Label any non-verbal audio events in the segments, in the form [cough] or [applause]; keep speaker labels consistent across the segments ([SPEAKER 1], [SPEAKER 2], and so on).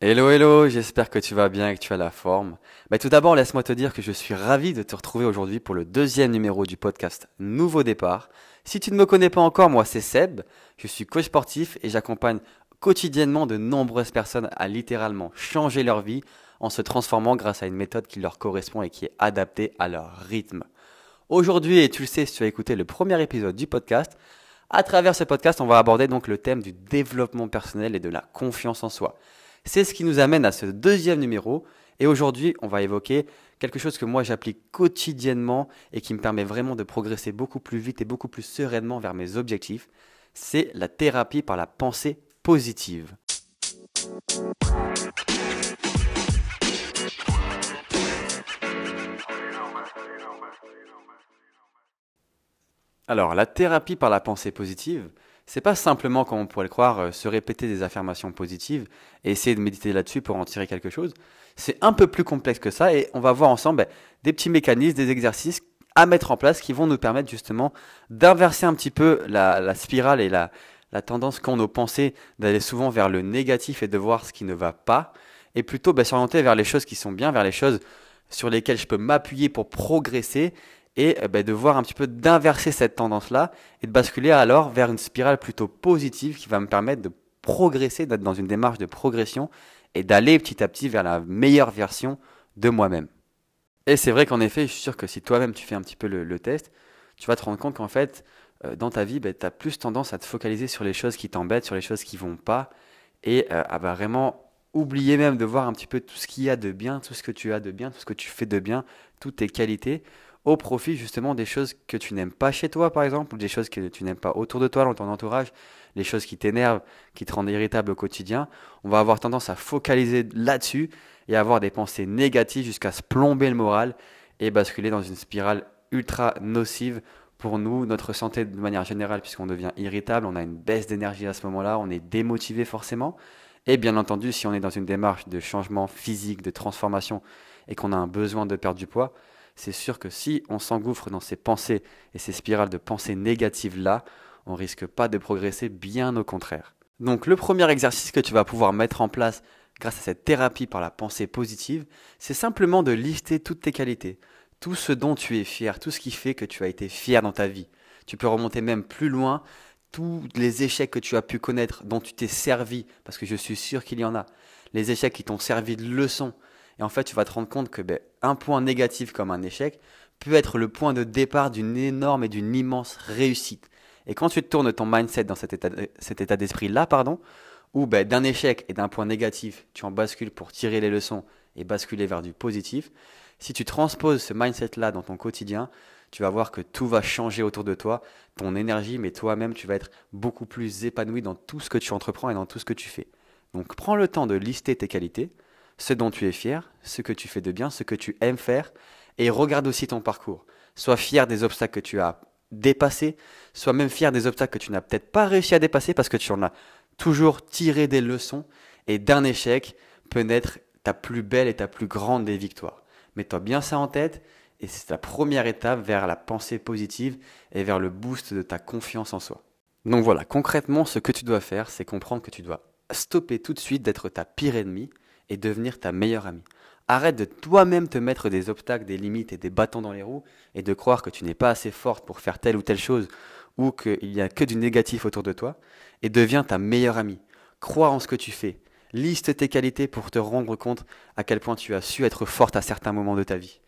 [SPEAKER 1] Hello, hello, j'espère que tu vas bien et que tu as la forme. Mais tout d'abord, laisse-moi te dire que je suis ravi de te retrouver aujourd'hui pour le deuxième numéro du podcast Nouveau Départ. Si tu ne me connais pas encore, moi c'est Seb, je suis coach sportif et j'accompagne quotidiennement de nombreuses personnes à littéralement changer leur vie en se transformant grâce à une méthode qui leur correspond et qui est adaptée à leur rythme. Aujourd'hui, et tu le sais si tu as écouté le premier épisode du podcast, à travers ce podcast, on va aborder donc le thème du développement personnel et de la confiance en soi. C'est ce qui nous amène à ce deuxième numéro. Et aujourd'hui, on va évoquer quelque chose que moi j'applique quotidiennement et qui me permet vraiment de progresser beaucoup plus vite et beaucoup plus sereinement vers mes objectifs. C'est la thérapie par la pensée positive. Alors, la thérapie par la pensée positive, c'est pas simplement, comme on pourrait le croire, euh, se répéter des affirmations positives et essayer de méditer là-dessus pour en tirer quelque chose. C'est un peu plus complexe que ça et on va voir ensemble ben, des petits mécanismes, des exercices à mettre en place qui vont nous permettre justement d'inverser un petit peu la, spirale et la, tendance qu'ont nos pensées d'aller souvent vers le négatif et de voir ce qui ne va pas et plutôt ben, s'orienter vers les choses qui sont bien, vers les choses sur lesquelles je peux m'appuyer pour progresser et euh, ben, de voir un petit peu d'inverser cette tendance-là et de basculer alors vers une spirale plutôt positive qui va me permettre de progresser, d'être dans une démarche de progression et d'aller petit à petit vers la meilleure version de moi-même. Et c'est vrai qu'en effet, je suis sûr que si toi-même tu fais un petit peu le, test, tu vas te rendre compte qu'en fait, euh, dans ta vie, ben, tu as plus tendance à te focaliser sur les choses qui t'embêtent, sur les choses qui vont pas, et euh, à vraiment oublier même de voir un petit peu tout ce qu'il y a de bien, tout ce que tu as de bien, tout ce que tu fais de bien, toutes tes qualités, au profit justement des choses que tu n'aimes pas chez toi, par exemple, des choses que tu n'aimes pas autour de toi, dans ton entourage, les choses qui t'énervent, qui te rendent irritable au quotidien. On va avoir tendance à focaliser là-dessus et avoir des pensées négatives jusqu'à se plomber le moral et basculer dans une spirale ultra nocive pour nous, notre santé de manière générale, puisqu'on devient irritable, on a une baisse d'énergie à ce moment-là, on est démotivé forcément. Et bien entendu, si on est dans une démarche de changement physique, de transformation, et qu'on a un besoin de perdre du poids, c'est sûr que si on s'engouffre dans ces pensées et ces spirales de pensées négatives-là, on risque pas de progresser, bien au contraire. Donc le premier exercice que tu vas pouvoir mettre en place grâce à cette thérapie par la pensée positive, c'est simplement de lister toutes tes qualités, tout ce dont tu es fier, tout ce qui fait que tu as été fier dans ta vie. Tu peux remonter même plus loin, tous les échecs que tu as pu connaître, dont tu t'es servi, parce que je suis sûr qu'il y en a, les échecs qui t'ont servi de leçon, et en fait, tu vas te rendre compte que ben, un point négatif comme un échec peut être le point de départ d'une énorme et d'une immense réussite. Et quand tu tournes ton mindset dans cet état, d'esprit-là, pardon, où ben, d'un échec et d'un point négatif, tu en bascules pour tirer les leçons et basculer vers du positif, si tu transposes ce mindset-là dans ton quotidien, tu vas voir que tout va changer autour de toi, ton énergie, mais toi-même, tu vas être beaucoup plus épanoui dans tout ce que tu entreprends et dans tout ce que tu fais. Donc prends le temps de lister tes qualités, ce dont tu es fier, ce que tu fais de bien, ce que tu aimes faire, et regarde aussi ton parcours. Sois fier des obstacles que tu as dépassés, sois même fier des obstacles que tu n'as peut-être pas réussi à dépasser parce que tu en as toujours tiré des leçons, et d'un échec peut naître ta plus belle et ta plus grande des victoires. Mets-toi bien ça en tête, et c'est la première étape vers la pensée positive et vers le boost de ta confiance en soi. Donc voilà, concrètement, ce que tu dois faire, c'est comprendre que tu dois stopper tout de suite d'être ta pire ennemie et devenir ta meilleure amie. Arrête de toi-même te mettre des obstacles, des limites et des bâtons dans les roues et de croire que tu n'es pas assez forte pour faire telle ou telle chose ou qu'il n'y a que du négatif autour de toi et deviens ta meilleure amie. Crois en ce que tu fais. Liste tes qualités pour te rendre compte à quel point tu as su être forte à certains moments de ta vie.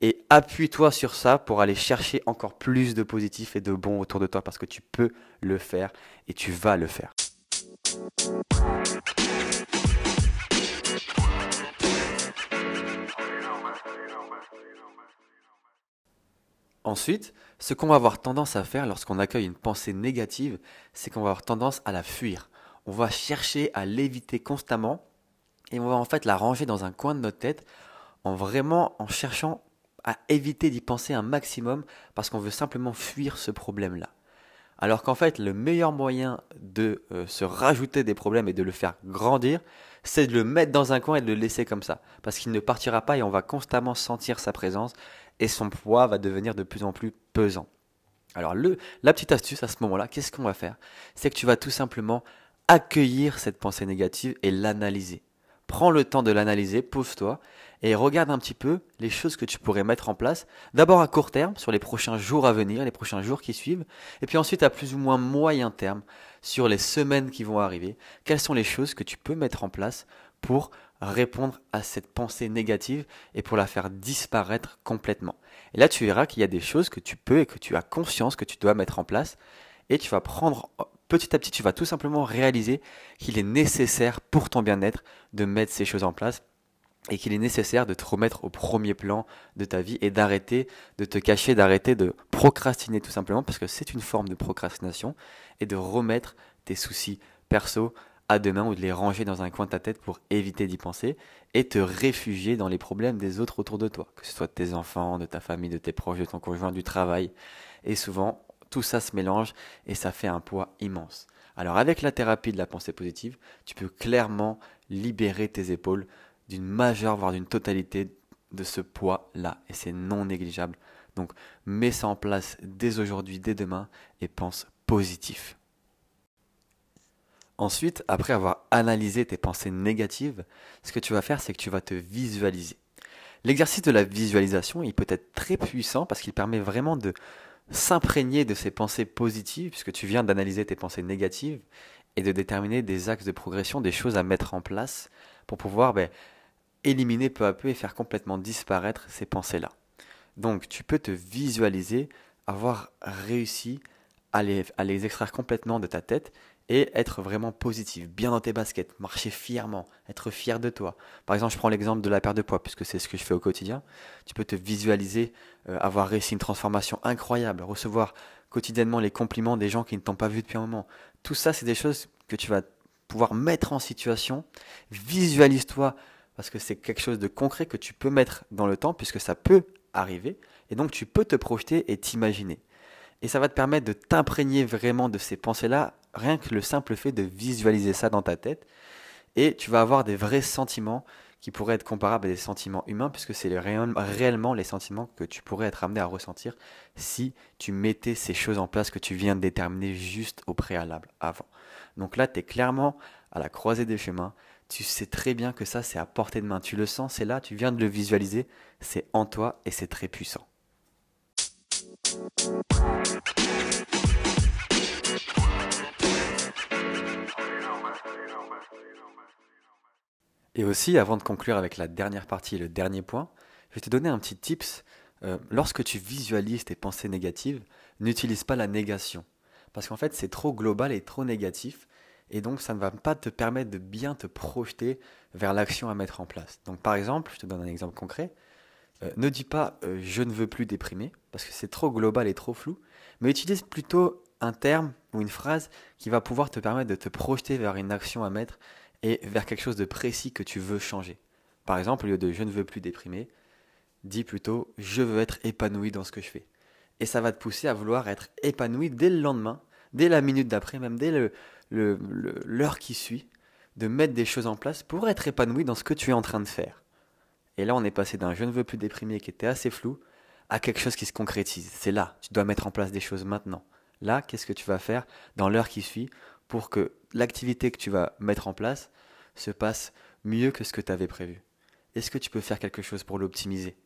[SPEAKER 1] Et appuie-toi sur ça pour aller chercher encore plus de positif et de bon autour de toi parce que tu peux le faire et tu vas le faire. Ensuite, ce qu'on va avoir tendance à faire lorsqu'on accueille une pensée négative, c'est qu'on va avoir tendance à la fuir. On va chercher à l'éviter constamment et on va en fait la ranger dans un coin de notre tête en vraiment en cherchant à éviter d'y penser un maximum parce qu'on veut simplement fuir ce problème-là. Alors qu'en fait, le meilleur moyen de euh, se rajouter des problèmes et de le faire grandir, c'est de le mettre dans un coin et de le laisser comme ça. Parce qu'il ne partira pas et on va constamment sentir sa présence et son poids va devenir de plus en plus pesant. Alors le, la petite astuce à ce moment-là, qu'est-ce qu'on va faire? C'est que tu vas tout simplement accueillir cette pensée négative et l'analyser. Prends le temps de l'analyser, pose-toi et regarde un petit peu les choses que tu pourrais mettre en place. D'abord à court terme, sur les prochains jours à venir, les prochains jours qui suivent, et puis ensuite à plus ou moins moyen terme, sur les semaines qui vont arriver. Quelles sont les choses que tu peux mettre en place pour répondre à cette pensée négative et pour la faire disparaître complètement. Et là, tu verras qu'il y a des choses que tu peux et que tu as conscience que tu dois mettre en place et tu vas prendre petit à petit, tu vas tout simplement réaliser qu'il est nécessaire pour ton bien-être de mettre ces choses en place et qu'il est nécessaire de te remettre au premier plan de ta vie et d'arrêter de te cacher, d'arrêter de procrastiner tout simplement parce que c'est une forme de procrastination et de remettre tes soucis perso à demain ou de les ranger dans un coin de ta tête pour éviter d'y penser et te réfugier dans les problèmes des autres autour de toi, que ce soit de tes enfants, de ta famille, de tes proches, de ton conjoint, du travail. Et souvent, tout ça se mélange et ça fait un poids immense. Alors avec la thérapie de la pensée positive, tu peux clairement libérer tes épaules d'une majeure, voire d'une totalité de ce poids-là. Et c'est non négligeable. Donc mets ça en place dès aujourd'hui, dès demain, et pense positif. Ensuite, après avoir analysé tes pensées négatives, ce que tu vas faire, c'est que tu vas te visualiser. L'exercice de la visualisation, il peut être très puissant parce qu'il permet vraiment de s'imprégner de ces pensées positives, puisque tu viens d'analyser tes pensées négatives, et de déterminer des axes de progression, des choses à mettre en place pour pouvoir ben, éliminer peu à peu et faire complètement disparaître ces pensées-là. Donc tu peux te visualiser avoir réussi à les, à les extraire complètement de ta tête et être vraiment positif, bien dans tes baskets, marcher fièrement, être fier de toi. Par exemple, je prends l'exemple de la perte de poids, puisque c'est ce que je fais au quotidien. Tu peux te visualiser euh, avoir réussi une transformation incroyable, recevoir quotidiennement les compliments des gens qui ne t'ont pas vu depuis un moment. Tout ça, c'est des choses que tu vas pouvoir mettre en situation. Visualise-toi, parce que c'est quelque chose de concret que tu peux mettre dans le temps, puisque ça peut arriver. Et donc, tu peux te projeter et t'imaginer. Et ça va te permettre de t'imprégner vraiment de ces pensées-là, rien que le simple fait de visualiser ça dans ta tête. Et tu vas avoir des vrais sentiments qui pourraient être comparables à des sentiments humains, puisque c'est réellement les sentiments que tu pourrais être amené à ressentir si tu mettais ces choses en place que tu viens de déterminer juste au préalable, avant. Donc là, tu es clairement à la croisée des chemins. Tu sais très bien que ça, c'est à portée de main. Tu le sens, c'est là, tu viens de le visualiser, c'est en toi et c'est très puissant. Et aussi, avant de conclure avec la dernière partie et le dernier point, je vais te donner un petit tips. Euh, lorsque tu visualises tes pensées négatives, n'utilise pas la négation. Parce qu'en fait, c'est trop global et trop négatif. Et donc, ça ne va pas te permettre de bien te projeter vers l'action à mettre en place. Donc, par exemple, je te donne un exemple concret. Euh, ne dis pas euh, je ne veux plus déprimer, parce que c'est trop global et trop flou, mais utilise plutôt un terme ou une phrase qui va pouvoir te permettre de te projeter vers une action à mettre et vers quelque chose de précis que tu veux changer. Par exemple, au lieu de je ne veux plus déprimer, dis plutôt je veux être épanoui dans ce que je fais. Et ça va te pousser à vouloir être épanoui dès le lendemain, dès la minute d'après, même dès l'heure qui suit, de mettre des choses en place pour être épanoui dans ce que tu es en train de faire. Et là, on est passé d'un je ne veux plus déprimer qui était assez flou à quelque chose qui se concrétise. C'est là, tu dois mettre en place des choses maintenant. Là, qu'est-ce que tu vas faire dans l'heure qui suit pour que l'activité que tu vas mettre en place se passe mieux que ce que tu avais prévu? Est-ce que tu peux faire quelque chose pour l'optimiser?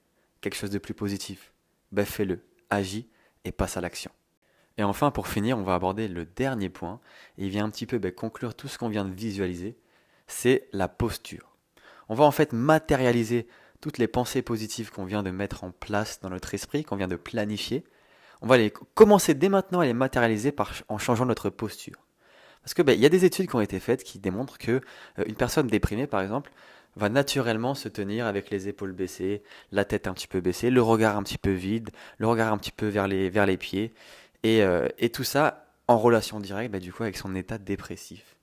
[SPEAKER 1] Quelque chose de plus positif? Ben fais-le, agis et passe à l'action. Et enfin, pour finir, on va aborder le dernier point, et il vient un petit peu ben, conclure tout ce qu'on vient de visualiser, c'est la posture. On va en fait matérialiser toutes les pensées positives qu'on vient de mettre en place dans notre esprit, qu'on vient de planifier. On va les commencer dès maintenant à les matérialiser en changeant notre posture. Parce que ben, il y a des études qui ont été faites qui démontrent que euh, une personne déprimée, par exemple, va naturellement se tenir avec les épaules baissées, la tête un petit peu baissée, le regard un petit peu vide, le regard un petit peu vers les, vers les pieds, et, euh, et tout ça en relation directe, ben, du coup, avec son état dépressif.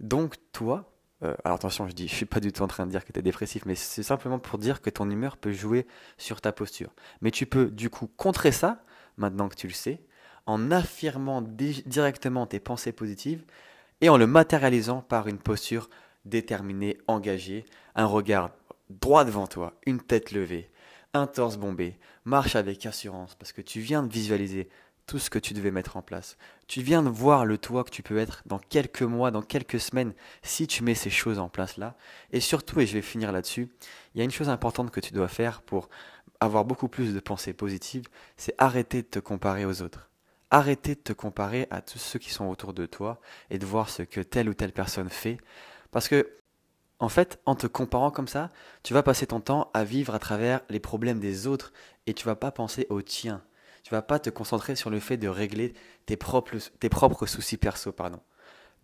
[SPEAKER 1] Donc toi, euh, alors attention, je dis, [laughs] je suis pas du tout en train de dire que tu es dépressif, mais c'est simplement pour dire que ton humeur peut jouer sur ta posture. Mais tu peux du coup contrer ça, maintenant que tu le sais, en affirmant directement tes pensées positives et en le matérialisant par une posture déterminée, engagée, un regard droit devant toi, une tête levée, un torse bombé, marche avec assurance parce que tu viens de visualiser tout ce que tu devais mettre en place. Tu viens de voir le toi que tu peux être dans quelques mois, dans quelques semaines, si tu mets ces choses en place là. Et surtout, et je vais finir là-dessus, il y a une chose importante que tu dois faire pour avoir beaucoup plus de pensées positives, c'est arrêter de te comparer aux autres. Arrêter de te comparer à tous ceux qui sont autour de toi et de voir ce que telle ou telle personne fait. Parce que, en fait, en te comparant comme ça, tu vas passer ton temps à vivre à travers les problèmes des autres et tu vas pas penser aux tiens. Tu vas pas te concentrer sur le fait de régler tes propres, tes propres soucis perso.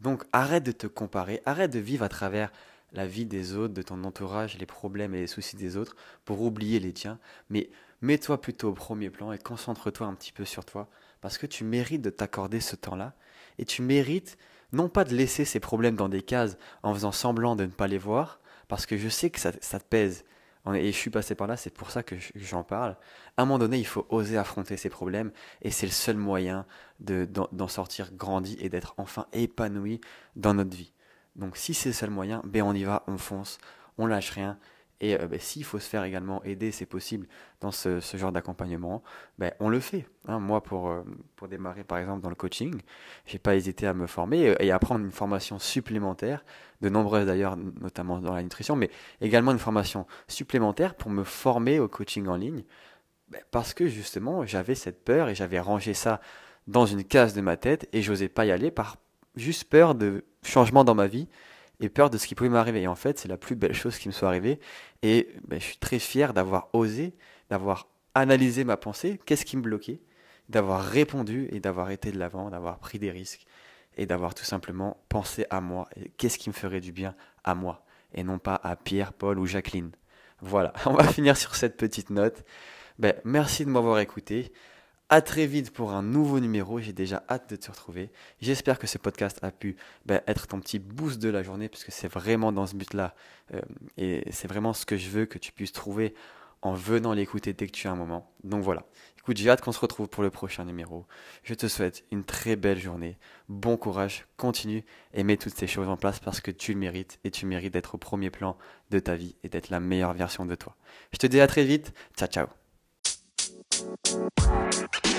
[SPEAKER 1] Donc arrête de te comparer, arrête de vivre à travers la vie des autres, de ton entourage, les problèmes et les soucis des autres pour oublier les tiens, mais mets-toi plutôt au premier plan et concentre-toi un petit peu sur toi parce que tu mérites de t'accorder ce temps-là et tu mérites non pas de laisser ces problèmes dans des cases en faisant semblant de ne pas les voir parce que je sais que ça, te pèse et je suis passé par là, c'est pour ça que j'en parle. À un moment donné, il faut oser affronter ces problèmes et c'est le seul moyen d'en sortir grandi et d'être enfin épanoui dans notre vie. Donc si c'est le seul moyen, ben on y va, on fonce, on lâche rien. Et euh, ben, s'il faut se faire également aider, c'est possible dans ce, genre d'accompagnement, ben, on le fait. Hein. Moi, pour, euh, pour démarrer par exemple dans le coaching, j'ai pas hésité à me former et à prendre une formation supplémentaire, de nombreuses d'ailleurs, notamment dans la nutrition, mais également une formation supplémentaire pour me former au coaching en ligne, ben, parce que justement j'avais cette peur et j'avais rangé ça dans une case de ma tête et j'osais pas y aller par juste peur de changement dans ma vie et peur de ce qui pouvait m'arriver. Et en fait, c'est la plus belle chose qui me soit arrivée. Et ben, je suis très fier d'avoir osé, d'avoir analysé ma pensée, qu'est-ce qui me bloquait, d'avoir répondu et d'avoir été de l'avant, d'avoir pris des risques et d'avoir tout simplement pensé à moi qu'est-ce qui me ferait du bien à moi et non pas à Pierre, Paul ou Jacqueline. Voilà, [laughs] on va finir sur cette petite note. Ben, merci de m'avoir écouté. À très vite pour un nouveau numéro. J'ai déjà hâte de te retrouver. J'espère que ce podcast a pu ben, être ton petit boost de la journée, puisque c'est vraiment dans ce but-là. Euh, et c'est vraiment ce que je veux que tu puisses trouver en venant l'écouter dès que tu as un moment. Donc voilà. Écoute, j'ai hâte qu'on se retrouve pour le prochain numéro. Je te souhaite une très belle journée. Bon courage, continue et mets toutes ces choses en place parce que tu le mérites et tu mérites d'être au premier plan de ta vie et d'être la meilleure version de toi. Je te dis à très vite. Ciao, ciao. Música